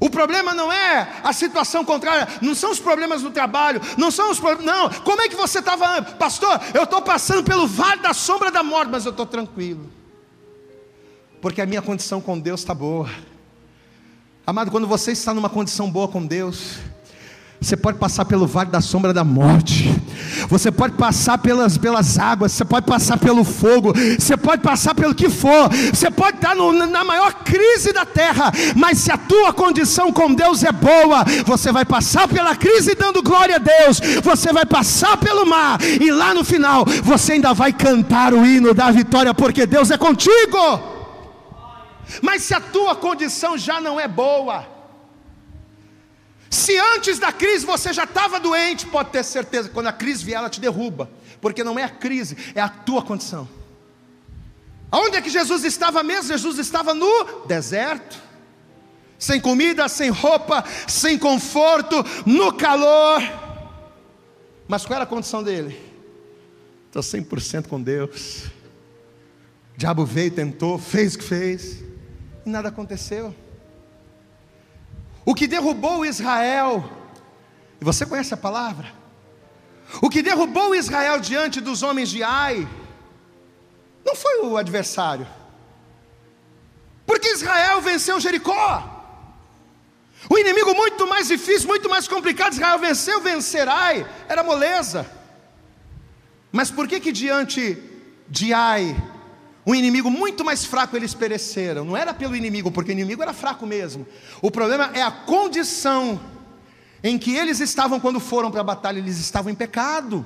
O problema não é a situação contrária, não são os problemas no trabalho, não são os problemas. Não, como é que você estava, pastor? Eu estou passando pelo vale da sombra da morte, mas eu estou tranquilo, porque a minha condição com Deus está boa. Amado, quando você está numa condição boa com Deus, você pode passar pelo vale da sombra da morte, você pode passar pelas, pelas águas, você pode passar pelo fogo, você pode passar pelo que for, você pode estar no, na maior crise da terra, mas se a tua condição com Deus é boa, você vai passar pela crise dando glória a Deus, você vai passar pelo mar, e lá no final você ainda vai cantar o hino da vitória, porque Deus é contigo. Mas se a tua condição já não é boa, se antes da crise você já estava doente, pode ter certeza quando a crise vier, ela te derruba, porque não é a crise, é a tua condição. Aonde é que Jesus estava mesmo? Jesus estava no deserto, sem comida, sem roupa, sem conforto, no calor. Mas qual era a condição dele? Estou 100% com Deus. O diabo veio, tentou, fez o que fez, e nada aconteceu. O que derrubou Israel, e você conhece a palavra? O que derrubou Israel diante dos homens de Ai, não foi o adversário, porque Israel venceu Jericó. O inimigo muito mais difícil, muito mais complicado, Israel venceu, vencerai, era moleza. Mas por que que diante de Ai um inimigo muito mais fraco eles pereceram. Não era pelo inimigo, porque o inimigo era fraco mesmo. O problema é a condição em que eles estavam quando foram para a batalha. Eles estavam em pecado.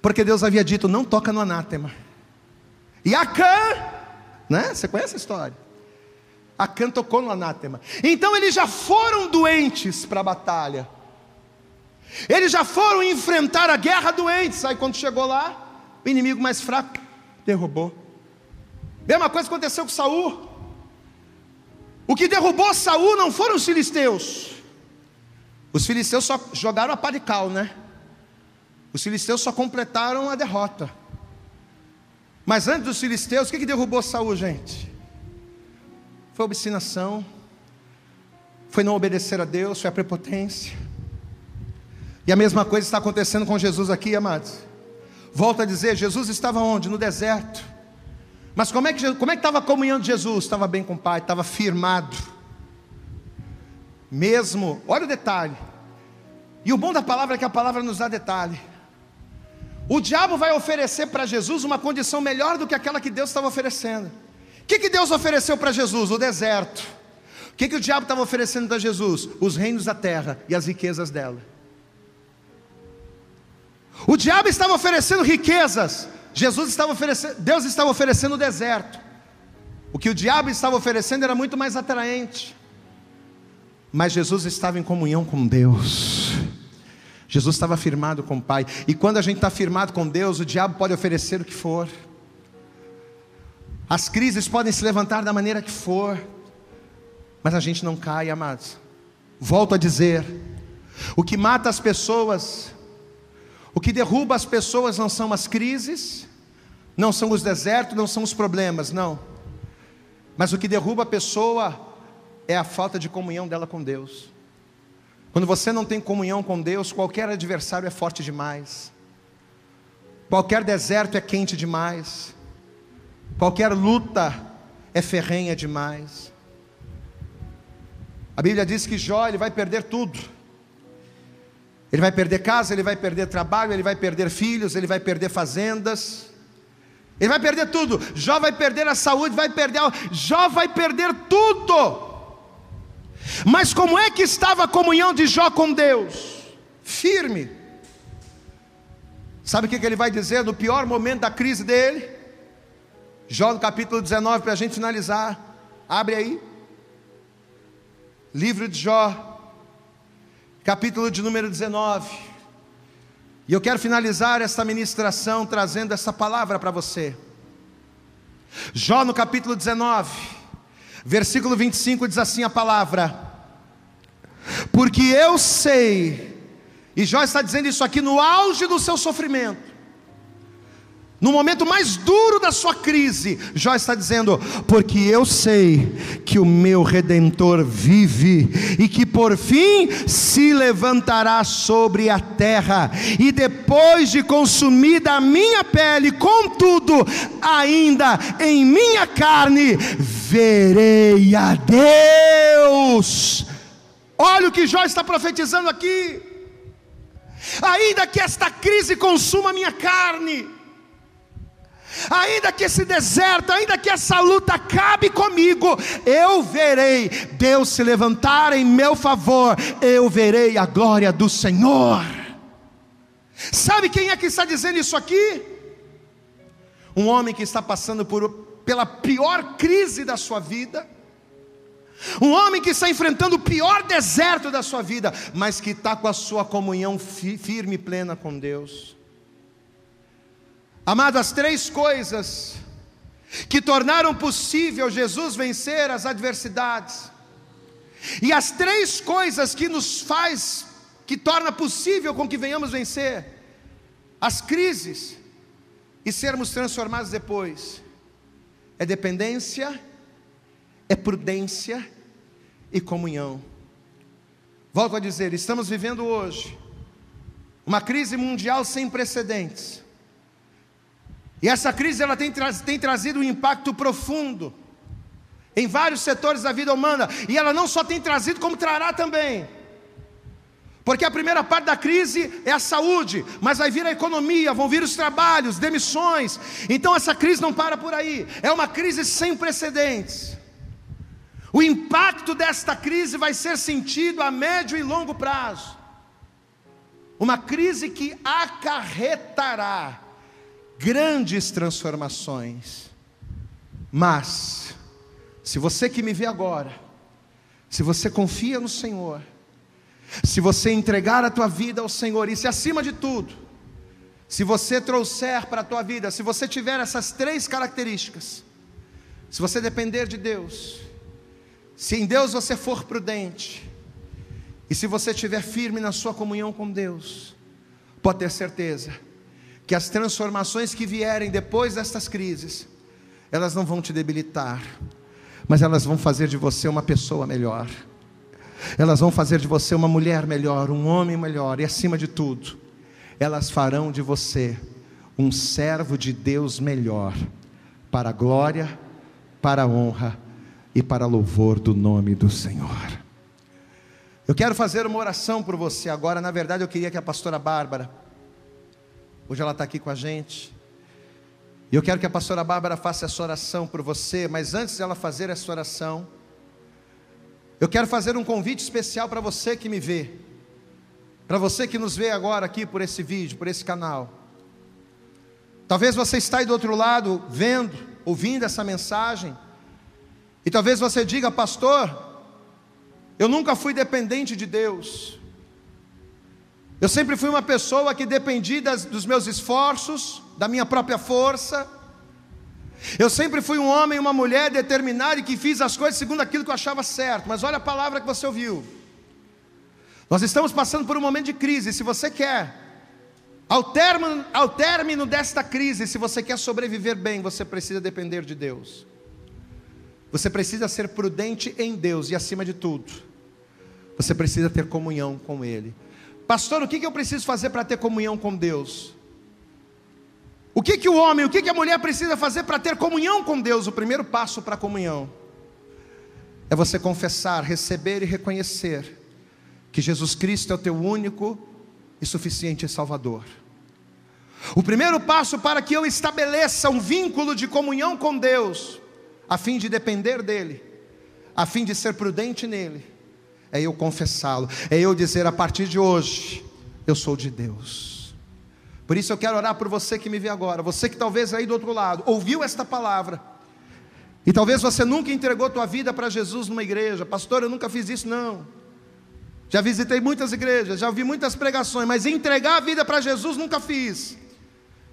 Porque Deus havia dito: não toca no anátema. E Acã, né? Você conhece a história? Acã tocou no anátema. Então eles já foram doentes para a batalha. Eles já foram enfrentar a guerra doentes. Aí quando chegou lá, o inimigo mais fraco derrubou. Mesma coisa aconteceu com Saul. O que derrubou Saul não foram os filisteus. Os filisteus só jogaram a pá de cal, né? Os filisteus só completaram a derrota. Mas antes dos filisteus, o que, que derrubou Saul, gente? Foi obstinação, foi não obedecer a Deus, foi a prepotência. E a mesma coisa está acontecendo com Jesus aqui, amados. Volto a dizer, Jesus estava onde? No deserto. Mas como é que como é que estava a comunhão de Jesus? Estava bem com o Pai, estava firmado. Mesmo, olha o detalhe. E o bom da palavra é que a palavra nos dá detalhe. O diabo vai oferecer para Jesus uma condição melhor do que aquela que Deus estava oferecendo. O que, que Deus ofereceu para Jesus? O deserto. O que, que o diabo estava oferecendo para Jesus? Os reinos da terra e as riquezas dela. O diabo estava oferecendo riquezas, Jesus estava oferecendo, Deus estava oferecendo o deserto. O que o diabo estava oferecendo era muito mais atraente. Mas Jesus estava em comunhão com Deus. Jesus estava firmado com o Pai. E quando a gente está firmado com Deus, o diabo pode oferecer o que for. As crises podem se levantar da maneira que for. Mas a gente não cai, amados. Volto a dizer: o que mata as pessoas o que derruba as pessoas não são as crises, não são os desertos, não são os problemas, não. Mas o que derruba a pessoa é a falta de comunhão dela com Deus. Quando você não tem comunhão com Deus, qualquer adversário é forte demais. Qualquer deserto é quente demais. Qualquer luta é ferrenha demais. A Bíblia diz que Jó ele vai perder tudo. Ele vai perder casa, ele vai perder trabalho, ele vai perder filhos, ele vai perder fazendas. Ele vai perder tudo. Jó vai perder a saúde, vai perder. A... Jó vai perder tudo. Mas como é que estava a comunhão de Jó com Deus? Firme. Sabe o que ele vai dizer no pior momento da crise dele? Jó no capítulo 19, para a gente finalizar. Abre aí. Livro de Jó, capítulo de número 19. E eu quero finalizar esta ministração trazendo essa palavra para você. Jó no capítulo 19, versículo 25 diz assim a palavra: Porque eu sei, e Jó está dizendo isso aqui no auge do seu sofrimento, no momento mais duro da sua crise, Jó está dizendo: Porque eu sei que o meu redentor vive e que por fim se levantará sobre a terra, e depois de consumida a minha pele, contudo, ainda em minha carne, verei a Deus. Olha o que Jó está profetizando aqui. ainda que esta crise consuma minha carne, ainda que esse deserto, ainda que essa luta acabe comigo, eu verei Deus se levantar em meu favor, eu verei a glória do Senhor. Sabe quem é que está dizendo isso aqui? Um homem que está passando por, pela pior crise da sua vida, um homem que está enfrentando o pior deserto da sua vida, mas que está com a sua comunhão firme e plena com Deus. Amado, as três coisas que tornaram possível Jesus vencer as adversidades, e as três coisas que nos faz, que torna possível com que venhamos vencer as crises e sermos transformados depois, é dependência, é prudência e comunhão. Volto a dizer, estamos vivendo hoje uma crise mundial sem precedentes. E essa crise ela tem, tra tem trazido um impacto profundo em vários setores da vida humana, e ela não só tem trazido, como trará também. Porque a primeira parte da crise é a saúde, mas vai vir a economia, vão vir os trabalhos, demissões. Então essa crise não para por aí. É uma crise sem precedentes. O impacto desta crise vai ser sentido a médio e longo prazo. Uma crise que acarretará grandes transformações. Mas, se você que me vê agora, se você confia no Senhor, se você entregar a tua vida ao Senhor, e se acima de tudo, se você trouxer para a tua vida, se você tiver essas três características, se você depender de Deus, se em Deus você for prudente, e se você estiver firme na sua comunhão com Deus, pode ter certeza que as transformações que vierem depois destas crises, elas não vão te debilitar, mas elas vão fazer de você uma pessoa melhor. Elas vão fazer de você uma mulher melhor, um homem melhor e acima de tudo, elas farão de você um servo de Deus melhor, para a glória, para a honra e para louvor do nome do Senhor. Eu quero fazer uma oração por você agora. Na verdade, eu queria que a pastora Bárbara, hoje ela está aqui com a gente, e eu quero que a pastora Bárbara faça essa oração por você, mas antes dela fazer essa oração, eu quero fazer um convite especial para você que me vê, para você que nos vê agora aqui por esse vídeo, por esse canal. Talvez você está aí do outro lado, vendo, ouvindo essa mensagem, e talvez você diga, pastor, eu nunca fui dependente de Deus. Eu sempre fui uma pessoa que dependia das, dos meus esforços, da minha própria força. Eu sempre fui um homem uma mulher determinado e que fiz as coisas segundo aquilo que eu achava certo. Mas olha a palavra que você ouviu. Nós estamos passando por um momento de crise. Se você quer, ao término, ao término desta crise, se você quer sobreviver bem, você precisa depender de Deus. Você precisa ser prudente em Deus e, acima de tudo, você precisa ter comunhão com Ele. Pastor, o que eu preciso fazer para ter comunhão com Deus? O que, que o homem, o que, que a mulher precisa fazer para ter comunhão com Deus? O primeiro passo para a comunhão é você confessar, receber e reconhecer que Jesus Cristo é o teu único e suficiente Salvador. O primeiro passo para que eu estabeleça um vínculo de comunhão com Deus a fim de depender dEle, a fim de ser prudente nele, é eu confessá-lo, é eu dizer a partir de hoje, eu sou de Deus. Por isso eu quero orar por você que me vê agora, você que talvez aí do outro lado ouviu esta palavra, e talvez você nunca entregou tua vida para Jesus numa igreja, pastor, eu nunca fiz isso, não. Já visitei muitas igrejas, já ouvi muitas pregações, mas entregar a vida para Jesus nunca fiz.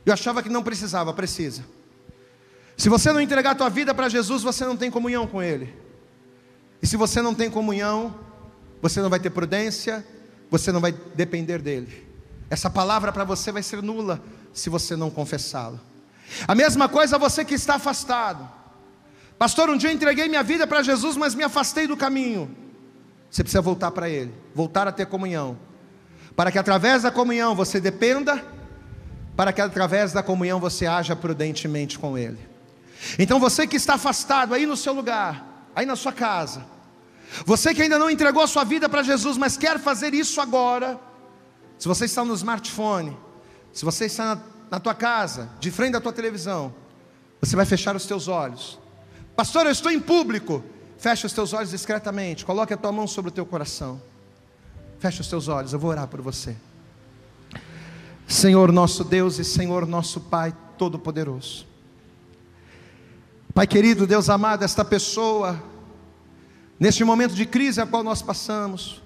Eu achava que não precisava, precisa. Se você não entregar a tua vida para Jesus, você não tem comunhão com Ele. E se você não tem comunhão, você não vai ter prudência, você não vai depender dEle. Essa palavra para você vai ser nula se você não confessá-la. A mesma coisa você que está afastado. Pastor, um dia eu entreguei minha vida para Jesus, mas me afastei do caminho. Você precisa voltar para Ele, voltar a ter comunhão, para que através da comunhão você dependa, para que através da comunhão você haja prudentemente com Ele. Então você que está afastado aí no seu lugar, aí na sua casa, você que ainda não entregou a sua vida para Jesus, mas quer fazer isso agora, se você está no smartphone, se você está na, na tua casa, de frente à tua televisão, você vai fechar os teus olhos. Pastor, eu estou em público. Fecha os teus olhos discretamente. Coloque a tua mão sobre o teu coração. Fecha os teus olhos, eu vou orar por você. Senhor nosso Deus e Senhor nosso Pai Todo-Poderoso. Pai querido, Deus amado, esta pessoa, neste momento de crise a qual nós passamos,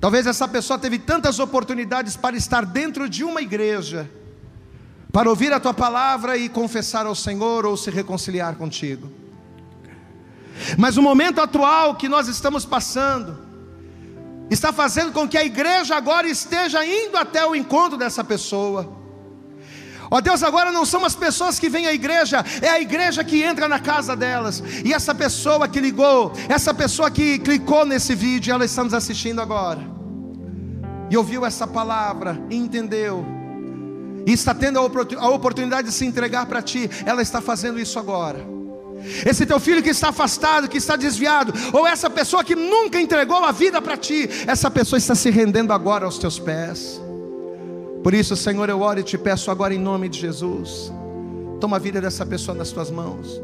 talvez essa pessoa teve tantas oportunidades para estar dentro de uma igreja, para ouvir a tua palavra e confessar ao Senhor ou se reconciliar contigo. Mas o momento atual que nós estamos passando, está fazendo com que a igreja agora esteja indo até o encontro dessa pessoa. Ó Deus, agora não são as pessoas que vêm à igreja, é a igreja que entra na casa delas. E essa pessoa que ligou, essa pessoa que clicou nesse vídeo, ela está nos assistindo agora. E ouviu essa palavra, e entendeu. E está tendo a oportunidade de se entregar para ti. Ela está fazendo isso agora. Esse teu filho que está afastado, que está desviado, ou essa pessoa que nunca entregou a vida para ti, essa pessoa está se rendendo agora aos teus pés. Por isso, Senhor, eu oro e te peço agora em nome de Jesus. Toma a vida dessa pessoa nas tuas mãos.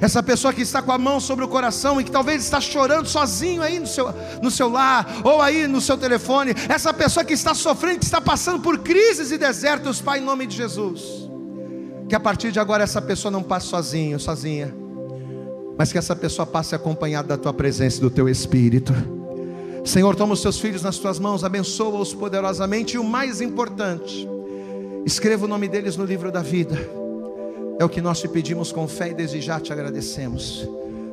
Essa pessoa que está com a mão sobre o coração e que talvez está chorando sozinho aí no seu, no seu lar ou aí no seu telefone. Essa pessoa que está sofrendo, que está passando por crises e desertos, Pai, em nome de Jesus. Que a partir de agora essa pessoa não passe sozinho, sozinha, mas que essa pessoa passe acompanhada da tua presença e do teu espírito. Senhor, toma os teus filhos nas tuas mãos, abençoa-os poderosamente e o mais importante, escreva o nome deles no livro da vida. É o que nós te pedimos com fé e desde já te agradecemos.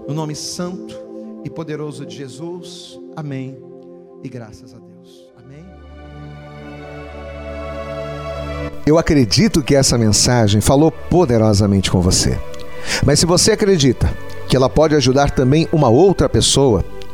No nome santo e poderoso de Jesus. Amém. E graças a Deus. Amém. Eu acredito que essa mensagem falou poderosamente com você. Mas se você acredita que ela pode ajudar também uma outra pessoa,